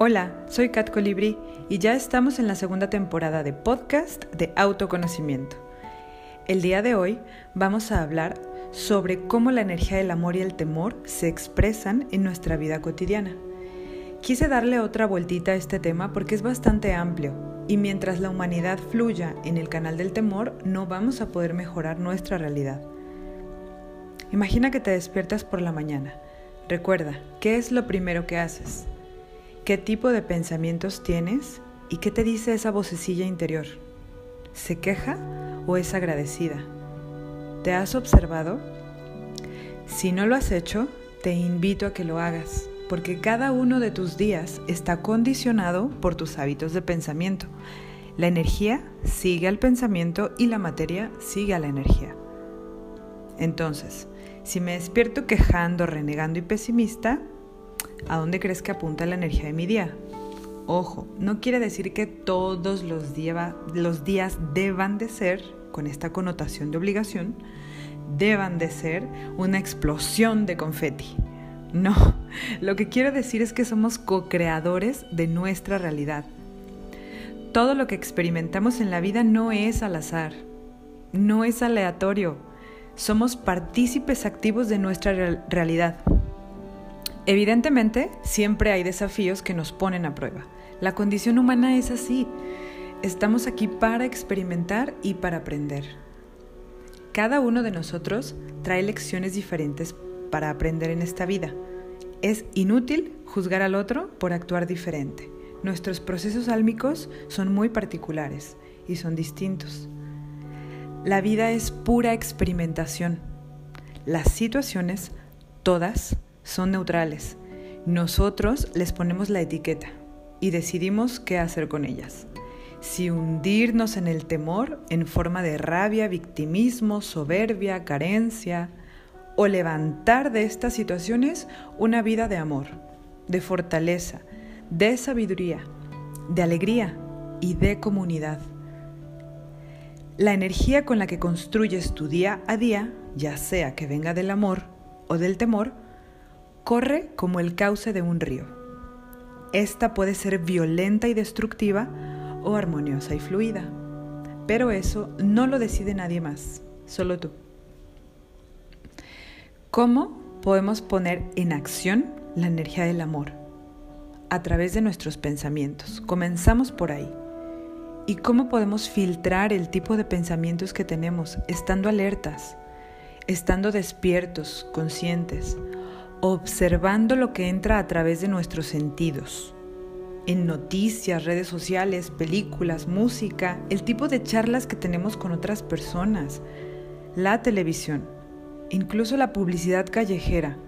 Hola, soy Kat Colibri y ya estamos en la segunda temporada de podcast de autoconocimiento. El día de hoy vamos a hablar sobre cómo la energía del amor y el temor se expresan en nuestra vida cotidiana. Quise darle otra vueltita a este tema porque es bastante amplio y mientras la humanidad fluya en el canal del temor no vamos a poder mejorar nuestra realidad. Imagina que te despiertas por la mañana. Recuerda, ¿qué es lo primero que haces? ¿Qué tipo de pensamientos tienes y qué te dice esa vocecilla interior? ¿Se queja o es agradecida? ¿Te has observado? Si no lo has hecho, te invito a que lo hagas, porque cada uno de tus días está condicionado por tus hábitos de pensamiento. La energía sigue al pensamiento y la materia sigue a la energía. Entonces, si me despierto quejando, renegando y pesimista, ¿A dónde crees que apunta la energía de mi día? Ojo, no quiere decir que todos los, días deban de ser, con esta connotación de obligación, deban de ser una explosión de confeti. No, lo que quiero decir es que somos co-creadores de nuestra realidad. Todo lo que experimentamos en la vida no es al azar, no es aleatorio. Somos partícipes activos de nuestra realidad. Evidentemente, siempre hay desafíos que nos ponen a prueba. La condición humana es así. Estamos aquí para experimentar y para aprender. Cada uno de nosotros trae lecciones diferentes para aprender en esta vida. Es inútil juzgar al otro por actuar diferente. Nuestros procesos álmicos son muy particulares y son distintos. La vida es pura experimentación. Las situaciones, todas, son neutrales. Nosotros les ponemos la etiqueta y decidimos qué hacer con ellas. Si hundirnos en el temor en forma de rabia, victimismo, soberbia, carencia, o levantar de estas situaciones una vida de amor, de fortaleza, de sabiduría, de alegría y de comunidad. La energía con la que construyes tu día a día, ya sea que venga del amor o del temor, corre como el cauce de un río. Esta puede ser violenta y destructiva o armoniosa y fluida, pero eso no lo decide nadie más, solo tú. ¿Cómo podemos poner en acción la energía del amor? A través de nuestros pensamientos. Comenzamos por ahí. ¿Y cómo podemos filtrar el tipo de pensamientos que tenemos estando alertas, estando despiertos, conscientes, observando lo que entra a través de nuestros sentidos. En noticias, redes sociales, películas, música, el tipo de charlas que tenemos con otras personas, la televisión, incluso la publicidad callejera,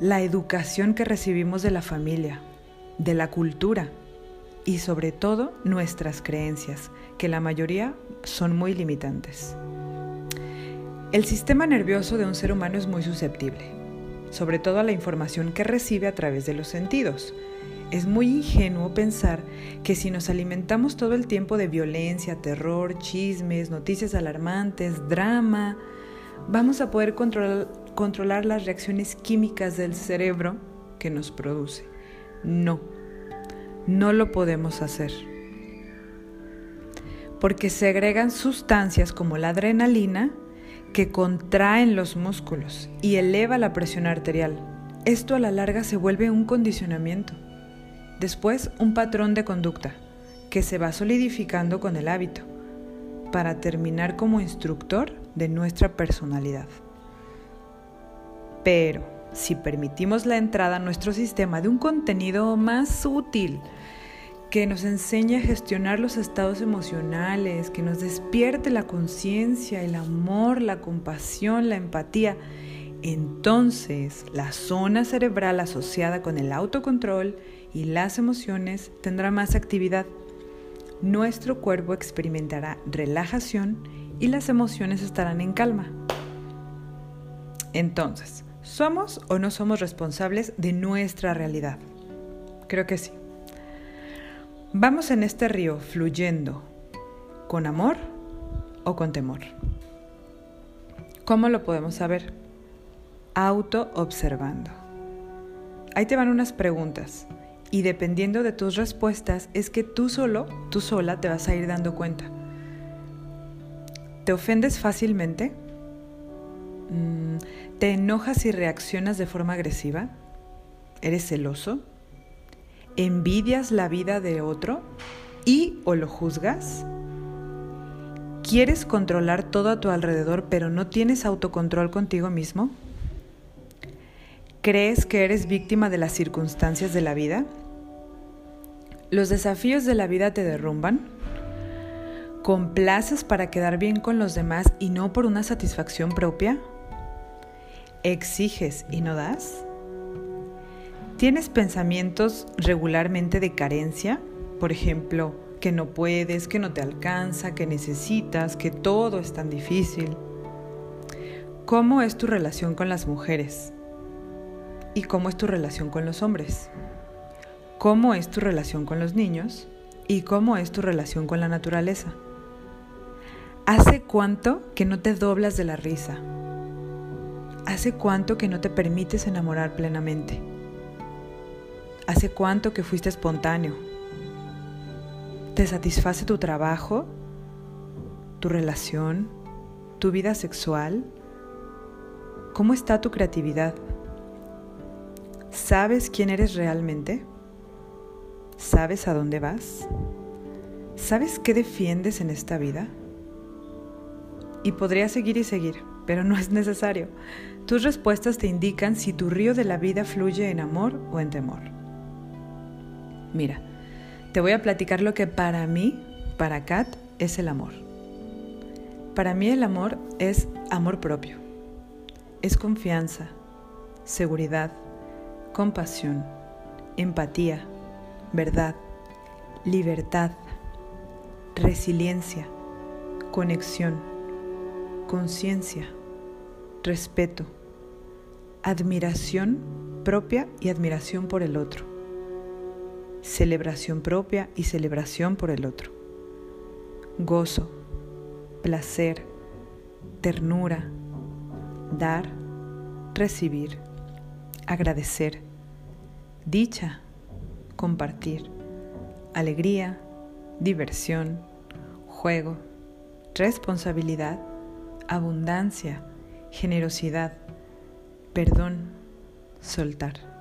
la educación que recibimos de la familia, de la cultura y sobre todo nuestras creencias, que la mayoría son muy limitantes. El sistema nervioso de un ser humano es muy susceptible sobre todo a la información que recibe a través de los sentidos. Es muy ingenuo pensar que si nos alimentamos todo el tiempo de violencia, terror, chismes, noticias alarmantes, drama, vamos a poder controlar, controlar las reacciones químicas del cerebro que nos produce. No, no lo podemos hacer. Porque se agregan sustancias como la adrenalina que contraen los músculos y eleva la presión arterial. Esto a la larga se vuelve un condicionamiento. Después un patrón de conducta que se va solidificando con el hábito para terminar como instructor de nuestra personalidad. Pero si permitimos la entrada a nuestro sistema de un contenido más útil, que nos enseñe a gestionar los estados emocionales, que nos despierte la conciencia, el amor, la compasión, la empatía. Entonces, la zona cerebral asociada con el autocontrol y las emociones tendrá más actividad. Nuestro cuerpo experimentará relajación y las emociones estarán en calma. Entonces, ¿somos o no somos responsables de nuestra realidad? Creo que sí. Vamos en este río fluyendo con amor o con temor. ¿Cómo lo podemos saber? Auto observando. Ahí te van unas preguntas Y dependiendo de tus respuestas es que tú solo, tú sola te vas a ir dando cuenta. ¿Te ofendes fácilmente? Mm, ¿Te enojas y reaccionas de forma agresiva? ¿Eres celoso? ¿Envidias la vida de otro y o lo juzgas? ¿Quieres controlar todo a tu alrededor pero no tienes autocontrol contigo mismo? ¿Crees que eres víctima de las circunstancias de la vida? ¿Los desafíos de la vida te derrumban? ¿Complaces para quedar bien con los demás y no por una satisfacción propia? ¿Exiges y no das? ¿Tienes pensamientos regularmente de carencia? Por ejemplo, que no puedes, que no te alcanza, que necesitas, que todo es tan difícil. ¿Cómo es tu relación con las mujeres? ¿Y cómo es tu relación con los hombres? ¿Cómo es tu relación con los niños? ¿Y cómo es tu relación con la naturaleza? ¿Hace cuánto que no te doblas de la risa? ¿Hace cuánto que no te permites enamorar plenamente? ¿Hace cuánto que fuiste espontáneo? ¿Te satisface tu trabajo? ¿Tu relación? ¿Tu vida sexual? ¿Cómo está tu creatividad? ¿Sabes quién eres realmente? ¿Sabes a dónde vas? ¿Sabes qué defiendes en esta vida? Y podría seguir y seguir, pero no es necesario. Tus respuestas te indican si tu río de la vida fluye en amor o en temor. Mira, te voy a platicar lo que para mí, para Kat, es el amor. Para mí el amor es amor propio. Es confianza, seguridad, compasión, empatía, verdad, libertad, resiliencia, conexión, conciencia, respeto, admiración propia y admiración por el otro, celebración propia y celebración por el otro, gozo, placer, ternura, dar, recibir, agradecer, dicha, compartir, alegría, diversión, juego, responsabilidad, abundancia, generosidad, perdón, soltar.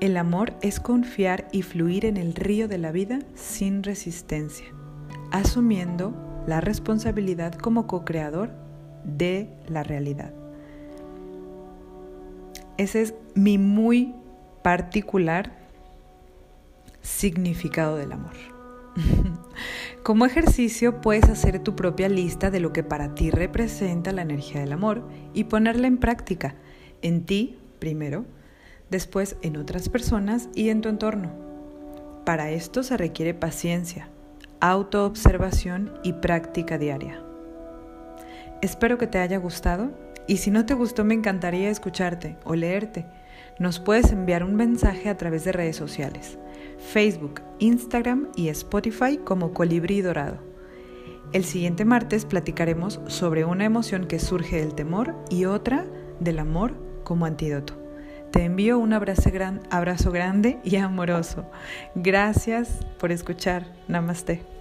El amor es confiar y fluir en el río de la vida sin resistencia, asumiendo la responsabilidad como co-creador de la realidad. Ese es mi muy particular significado del amor. Como ejercicio puedes hacer tu propia lista de lo que para ti representa la energía del amor y ponerla en práctica, en ti primero, después en otras personas y en tu entorno. Para esto se requiere paciencia, autoobservación y práctica diaria. Espero que te haya gustado y si no te gustó, me encantaría escucharte o leerte. Nos puedes enviar un mensaje a través de redes sociales, Facebook, Instagram y Spotify como Colibrí Dorado. El siguiente martes platicaremos sobre una emoción que surge del temor y otra del amor como antídoto. Te envío un abrazo, abrazo grande y amoroso. Gracias por escuchar. Namaste.